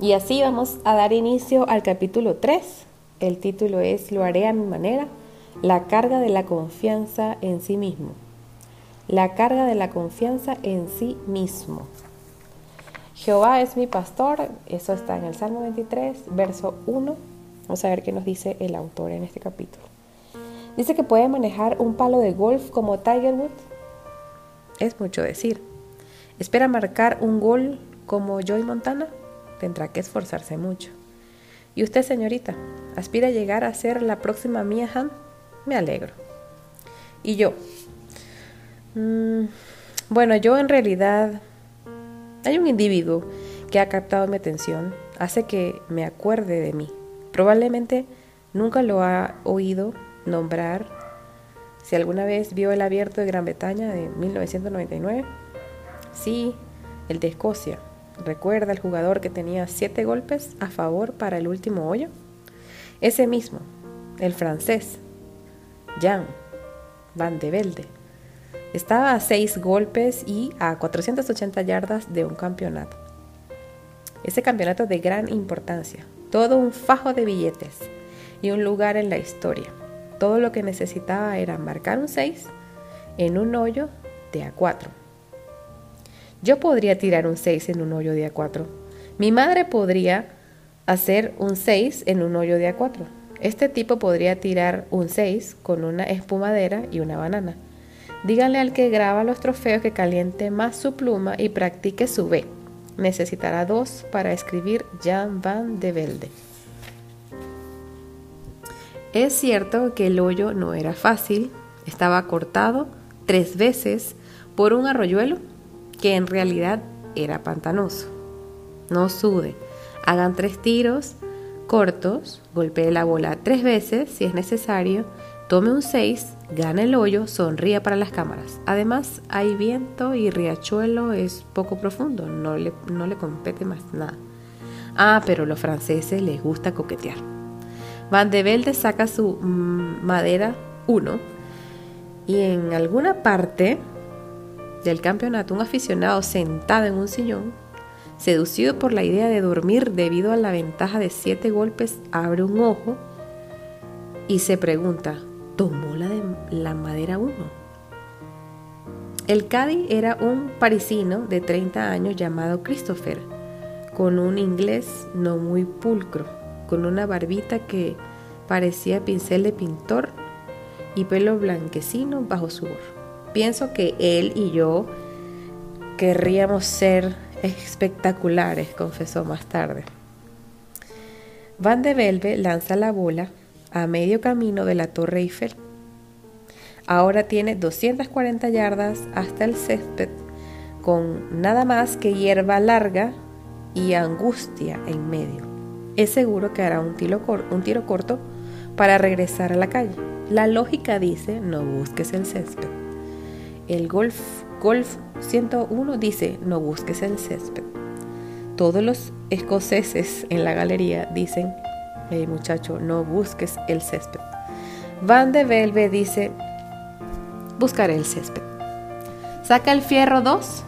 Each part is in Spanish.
Y así vamos a dar inicio al capítulo 3. El título es Lo haré a mi manera, la carga de la confianza en sí mismo. La carga de la confianza en sí mismo. Jehová es mi pastor, eso está en el Salmo 23, verso 1. Vamos a ver qué nos dice el autor en este capítulo. Dice que puede manejar un palo de golf como Tiger Woods. Es mucho decir. ¿Espera marcar un gol como Joy Montana? Tendrá que esforzarse mucho. ¿Y usted, señorita, aspira a llegar a ser la próxima Mia Han? Me alegro. ¿Y yo? Mm, bueno, yo en realidad... Hay un individuo que ha captado mi atención, hace que me acuerde de mí. Probablemente nunca lo ha oído nombrar. Si alguna vez vio el abierto de Gran Bretaña de 1999, sí, el de Escocia. ¿Recuerda el jugador que tenía siete golpes a favor para el último hoyo? Ese mismo, el francés, Jan Van de Velde. Estaba a seis golpes y a 480 yardas de un campeonato. Ese campeonato de gran importancia, todo un fajo de billetes y un lugar en la historia. Todo lo que necesitaba era marcar un 6 en un hoyo de A4. Yo podría tirar un 6 en un hoyo de A4. Mi madre podría hacer un 6 en un hoyo de A4. Este tipo podría tirar un 6 con una espumadera y una banana. Díganle al que graba los trofeos que caliente más su pluma y practique su B. Necesitará dos para escribir Jan van de Velde. Es cierto que el hoyo no era fácil, estaba cortado tres veces por un arroyuelo que en realidad era pantanoso. No sude, hagan tres tiros cortos, golpee la bola tres veces si es necesario, tome un 6, gane el hoyo, sonría para las cámaras. Además, hay viento y riachuelo es poco profundo, no le, no le compete más nada. Ah, pero los franceses les gusta coquetear. Van de Velde saca su mm, madera 1 y en alguna parte del campeonato un aficionado sentado en un sillón, seducido por la idea de dormir debido a la ventaja de siete golpes, abre un ojo y se pregunta, ¿tomó la, de, la madera 1? El Caddy era un parisino de 30 años llamado Christopher, con un inglés no muy pulcro con una barbita que parecía pincel de pintor y pelo blanquecino bajo su gorro. Pienso que él y yo querríamos ser espectaculares, confesó más tarde. Van de Velve lanza la bola a medio camino de la Torre Eiffel. Ahora tiene 240 yardas hasta el césped, con nada más que hierba larga y angustia en medio es seguro que hará un tiro, un tiro corto para regresar a la calle. La lógica dice no busques el césped. El Golf, Golf 101 dice no busques el césped. Todos los escoceses en la galería dicen, hey muchacho, no busques el césped. Van de Velve dice, buscaré el césped. Saca el fierro 2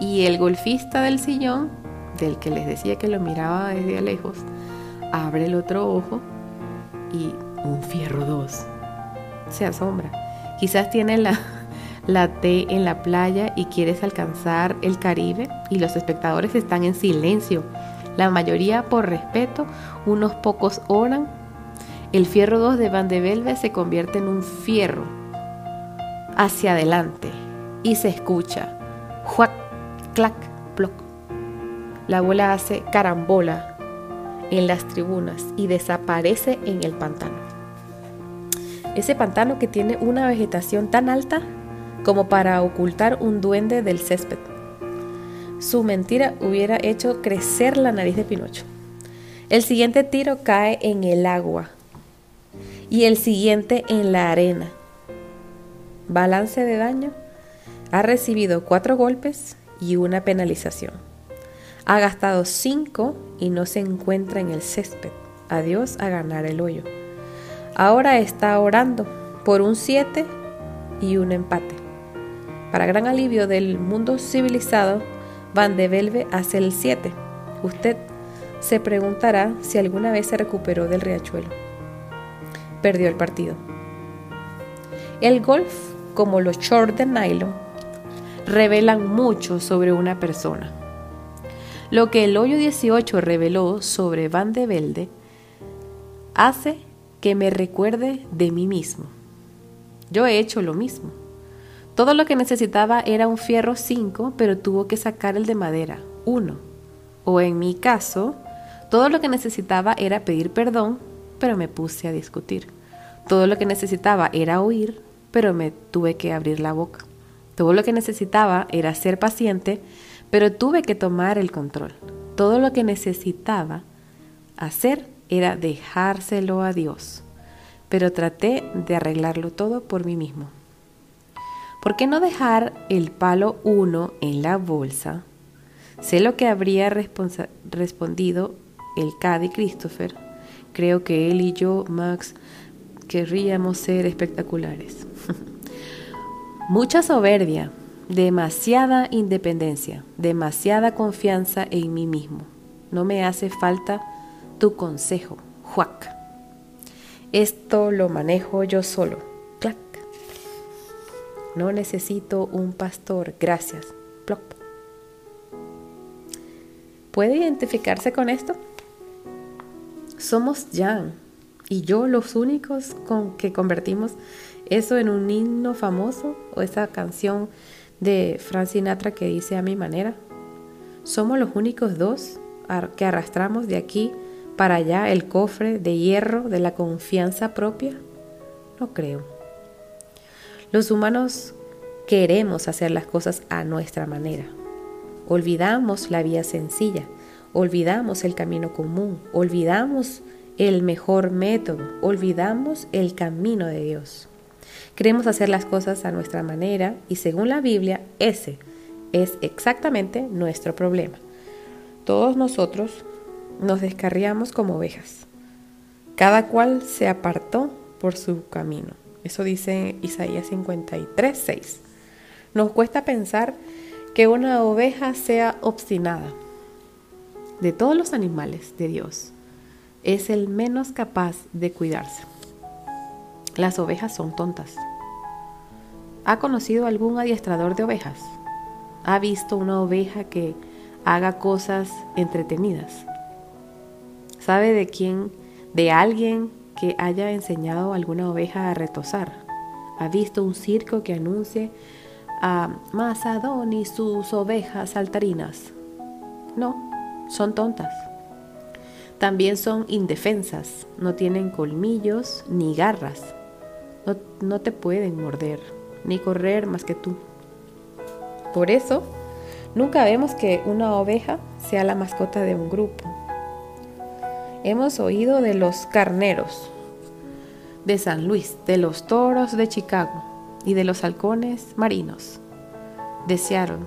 y el golfista del sillón, del que les decía que lo miraba desde lejos, abre el otro ojo y un fierro 2. Se asombra. Quizás tiene la, la T en la playa y quieres alcanzar el Caribe y los espectadores están en silencio. La mayoría por respeto, unos pocos oran. El fierro 2 de Van de Velve se convierte en un fierro hacia adelante y se escucha juac, clac, ploc. La bola hace carambola en las tribunas y desaparece en el pantano. Ese pantano que tiene una vegetación tan alta como para ocultar un duende del césped. Su mentira hubiera hecho crecer la nariz de Pinocho. El siguiente tiro cae en el agua y el siguiente en la arena. Balance de daño. Ha recibido cuatro golpes y una penalización. Ha gastado cinco y no se encuentra en el césped. Adiós a ganar el hoyo. Ahora está orando por un 7 y un empate. Para gran alivio del mundo civilizado, Van de Belve hace el 7. Usted se preguntará si alguna vez se recuperó del riachuelo. Perdió el partido. El golf, como los shorts de nylon, revelan mucho sobre una persona. Lo que el hoyo 18 reveló sobre Van de Velde hace que me recuerde de mí mismo. Yo he hecho lo mismo. Todo lo que necesitaba era un fierro 5, pero tuvo que sacar el de madera, 1. O en mi caso, todo lo que necesitaba era pedir perdón, pero me puse a discutir. Todo lo que necesitaba era oír, pero me tuve que abrir la boca. Todo lo que necesitaba era ser paciente, pero tuve que tomar el control. Todo lo que necesitaba hacer era dejárselo a Dios, pero traté de arreglarlo todo por mí mismo. ¿Por qué no dejar el palo 1 en la bolsa? Sé lo que habría respondido el Cady Christopher. Creo que él y yo, Max, querríamos ser espectaculares. Mucha soberbia, demasiada independencia, demasiada confianza en mí mismo. No me hace falta tu consejo, Juac. Esto lo manejo yo solo. No necesito un pastor, gracias. Plop. ¿Puede identificarse con esto? Somos Jan y yo los únicos con que convertimos eso en un himno famoso o esa canción de Frank Sinatra que dice a mi manera. Somos los únicos dos que arrastramos de aquí para allá el cofre de hierro de la confianza propia? No creo. Los humanos queremos hacer las cosas a nuestra manera. Olvidamos la vía sencilla, olvidamos el camino común, olvidamos el mejor método, olvidamos el camino de Dios. Queremos hacer las cosas a nuestra manera y según la Biblia ese es exactamente nuestro problema. Todos nosotros nos descarriamos como ovejas. Cada cual se apartó por su camino. Eso dice Isaías 53, 6. Nos cuesta pensar que una oveja sea obstinada. De todos los animales de Dios, es el menos capaz de cuidarse. Las ovejas son tontas. ¿Ha conocido algún adiestrador de ovejas? ¿Ha visto una oveja que haga cosas entretenidas? ¿Sabe de quién? De alguien que haya enseñado a alguna oveja a retosar. ¿Ha visto un circo que anuncie a Mazadón y sus ovejas saltarinas? No, son tontas. También son indefensas, no tienen colmillos ni garras. No, no te pueden morder ni correr más que tú. Por eso, nunca vemos que una oveja sea la mascota de un grupo Hemos oído de los carneros de San Luis, de los toros de Chicago y de los halcones marinos. Desearon.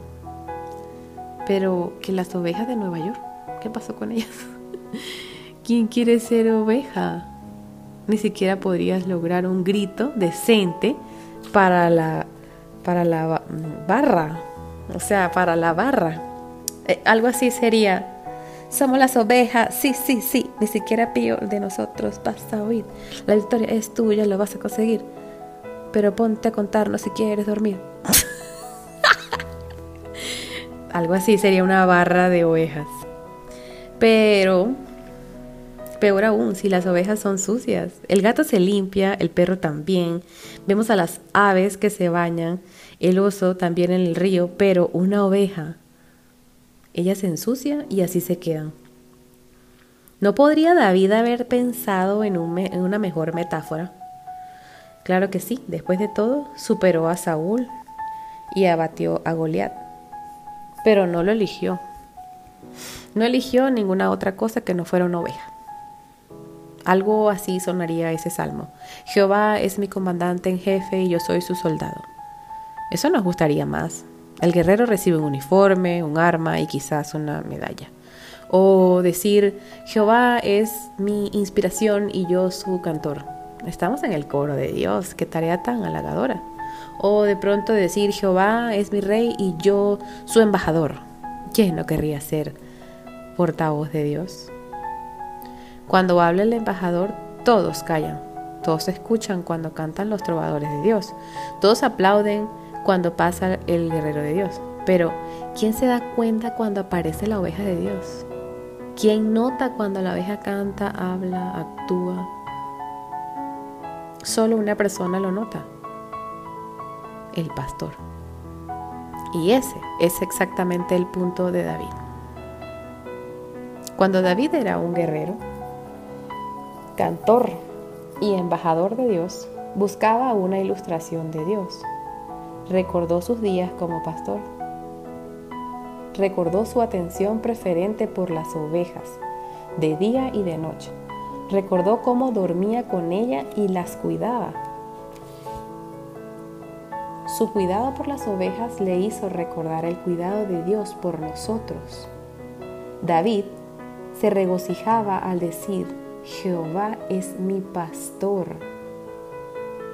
Pero que las ovejas de Nueva York, ¿qué pasó con ellas? ¿Quién quiere ser oveja? Ni siquiera podrías lograr un grito decente para la, para la barra. O sea, para la barra. Eh, algo así sería somos las ovejas, sí, sí, sí, ni siquiera pío de nosotros vas a oír. La victoria es tuya, lo vas a conseguir. Pero ponte a contarnos si quieres dormir. Algo así sería una barra de ovejas. Pero, peor aún, si las ovejas son sucias. El gato se limpia, el perro también. Vemos a las aves que se bañan, el oso también en el río, pero una oveja ella se ensucia y así se quedan. ¿No podría David haber pensado en, una mejor metáfora? Claro que sí, después de todo, superó a Saúl y abatió a Goliat, pero no lo eligió. No eligió ninguna otra cosa que no fuera una oveja. Algo así sonaría ese salmo. Jehová es mi comandante en jefe y yo soy su soldado. Eso nos gustaría más. El guerrero recibe un uniforme, un arma y quizás una medalla. O decir, Jehová es mi inspiración y yo su cantor. Estamos en el coro de Dios, qué tarea tan halagadora. O de pronto decir, Jehová es mi rey y yo su embajador. ¿Quién no querría ser portavoz de Dios? Cuando habla el embajador, todos callan. Todos escuchan cuando cantan los trovadores de Dios. Todos aplauden cuando pasa el guerrero de Dios. Pero, ¿quién se da cuenta cuando aparece la oveja de Dios? ¿Quién nota cuando la oveja canta, habla, actúa? Solo una persona lo nota. El pastor. Y ese es exactamente el punto de David. Cuando David era un guerrero, cantor y embajador de Dios, buscaba una ilustración de Dios. Recordó sus días como pastor. Recordó su atención preferente por las ovejas, de día y de noche. Recordó cómo dormía con ella y las cuidaba. Su cuidado por las ovejas le hizo recordar el cuidado de Dios por nosotros. David se regocijaba al decir, Jehová es mi pastor.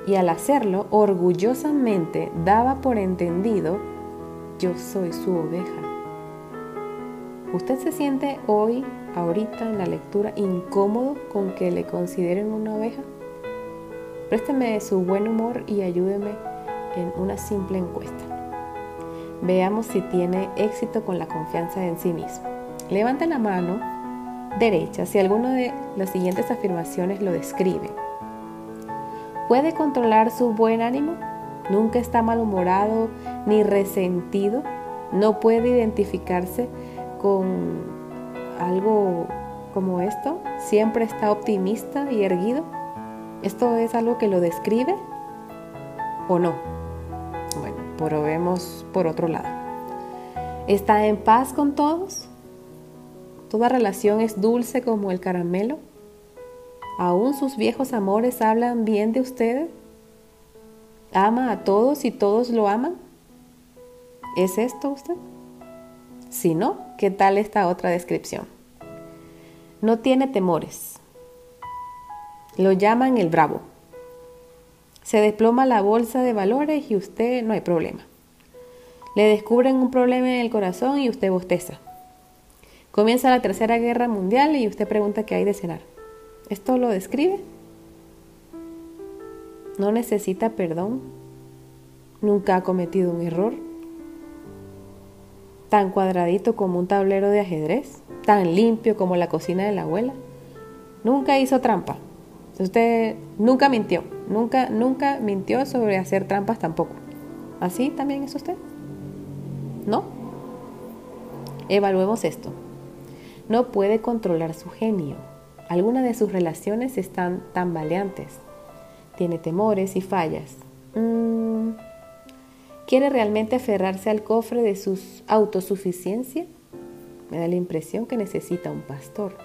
Y al hacerlo, orgullosamente daba por entendido, yo soy su oveja. ¿Usted se siente hoy, ahorita en la lectura, incómodo con que le consideren una oveja? Présteme su buen humor y ayúdeme en una simple encuesta. Veamos si tiene éxito con la confianza en sí mismo. Levante la mano derecha si alguno de las siguientes afirmaciones lo describe. ¿Puede controlar su buen ánimo? ¿Nunca está malhumorado ni resentido? ¿No puede identificarse con algo como esto? ¿Siempre está optimista y erguido? ¿Esto es algo que lo describe o no? Bueno, probemos por otro lado. ¿Está en paz con todos? Toda relación es dulce como el caramelo. ¿Aún sus viejos amores hablan bien de usted? ¿Ama a todos y todos lo aman? ¿Es esto usted? Si no, ¿qué tal esta otra descripción? No tiene temores. Lo llaman el bravo. Se desploma la bolsa de valores y usted no hay problema. Le descubren un problema en el corazón y usted bosteza. Comienza la Tercera Guerra Mundial y usted pregunta qué hay de cenar. ¿Esto lo describe? ¿No necesita perdón? ¿Nunca ha cometido un error? ¿Tan cuadradito como un tablero de ajedrez? ¿Tan limpio como la cocina de la abuela? Nunca hizo trampa. Usted nunca mintió. Nunca, nunca mintió sobre hacer trampas tampoco. ¿Así también es usted? ¿No? Evaluemos esto no puede controlar su genio. Algunas de sus relaciones están tambaleantes. Tiene temores y fallas. Mm, ¿Quiere realmente aferrarse al cofre de su autosuficiencia? Me da la impresión que necesita un pastor.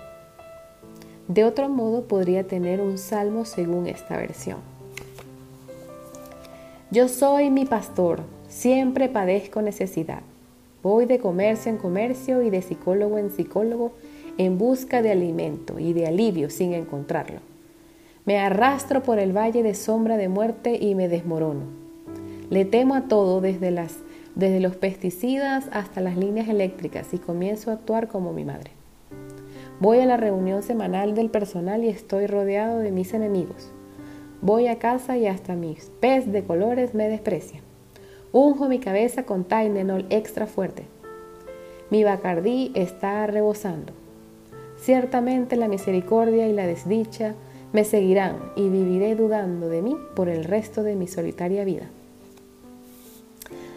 De otro modo podría tener un salmo según esta versión. Yo soy mi pastor, siempre padezco necesidad. Voy de comercio en comercio y de psicólogo en psicólogo en busca de alimento y de alivio sin encontrarlo. Me arrastro por el valle de sombra de muerte y me desmorono. Le temo a todo desde, las, desde los pesticidas hasta las líneas eléctricas y comienzo a actuar como mi madre. Voy a la reunión semanal del personal y estoy rodeado de mis enemigos. Voy a casa y hasta mis pez de colores me desprecian. Unjo mi cabeza con Tylenol extra fuerte. Mi bacardí está rebosando. Ciertamente la misericordia y la desdicha me seguirán y viviré dudando de mí por el resto de mi solitaria vida.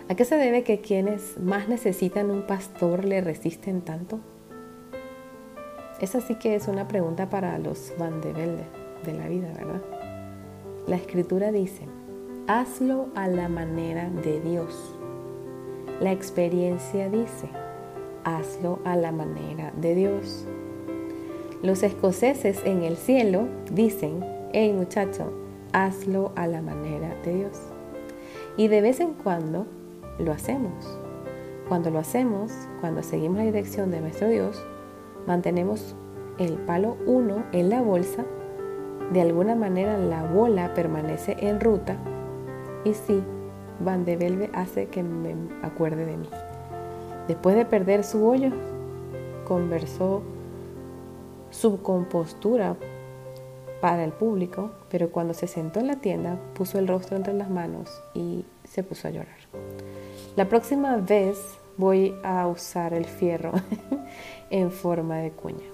¿A qué se debe que quienes más necesitan un pastor le resisten tanto? Esa sí que es una pregunta para los Van de Velde de la vida, ¿verdad? La escritura dice, hazlo a la manera de Dios. La experiencia dice, hazlo a la manera de Dios. Los escoceses en el cielo dicen, hey muchacho, hazlo a la manera de Dios. Y de vez en cuando lo hacemos. Cuando lo hacemos, cuando seguimos la dirección de nuestro Dios, mantenemos el palo 1 en la bolsa, de alguna manera la bola permanece en ruta y sí, Van de Belve hace que me acuerde de mí. Después de perder su hoyo, conversó su compostura para el público, pero cuando se sentó en la tienda puso el rostro entre las manos y se puso a llorar. La próxima vez voy a usar el fierro en forma de cuña.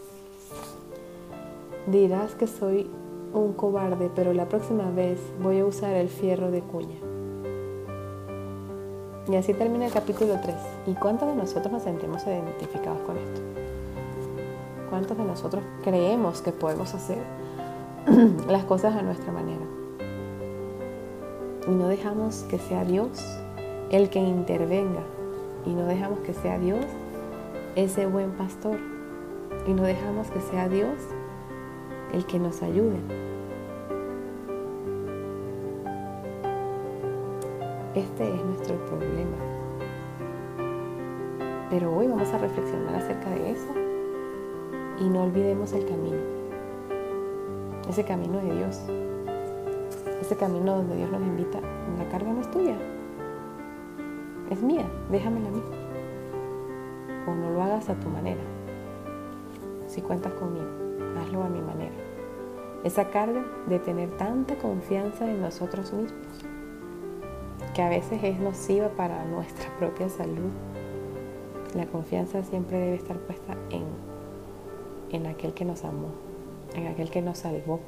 Dirás que soy un cobarde, pero la próxima vez voy a usar el fierro de cuña. Y así termina el capítulo 3. ¿Y cuántos de nosotros nos sentimos identificados con esto? ¿Cuántos de nosotros creemos que podemos hacer las cosas a nuestra manera? Y no dejamos que sea Dios el que intervenga. Y no dejamos que sea Dios ese buen pastor. Y no dejamos que sea Dios el que nos ayude. Este es nuestro problema. Pero hoy vamos a reflexionar acerca de eso y no olvidemos el camino. Ese camino de Dios. Ese camino donde Dios nos invita. La carga no es tuya. Es mía. Déjamela a mí. O no lo hagas a tu manera. Si cuentas conmigo, hazlo a mi manera. Esa carga de tener tanta confianza en nosotros mismos que a veces es nociva para nuestra propia salud. La confianza siempre debe estar puesta en, en aquel que nos amó, en aquel que nos salvó,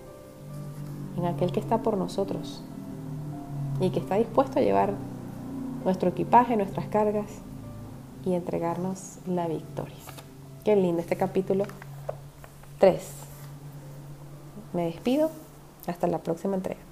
en aquel que está por nosotros y que está dispuesto a llevar nuestro equipaje, nuestras cargas y entregarnos la victoria. Qué lindo este capítulo 3. Me despido. Hasta la próxima entrega.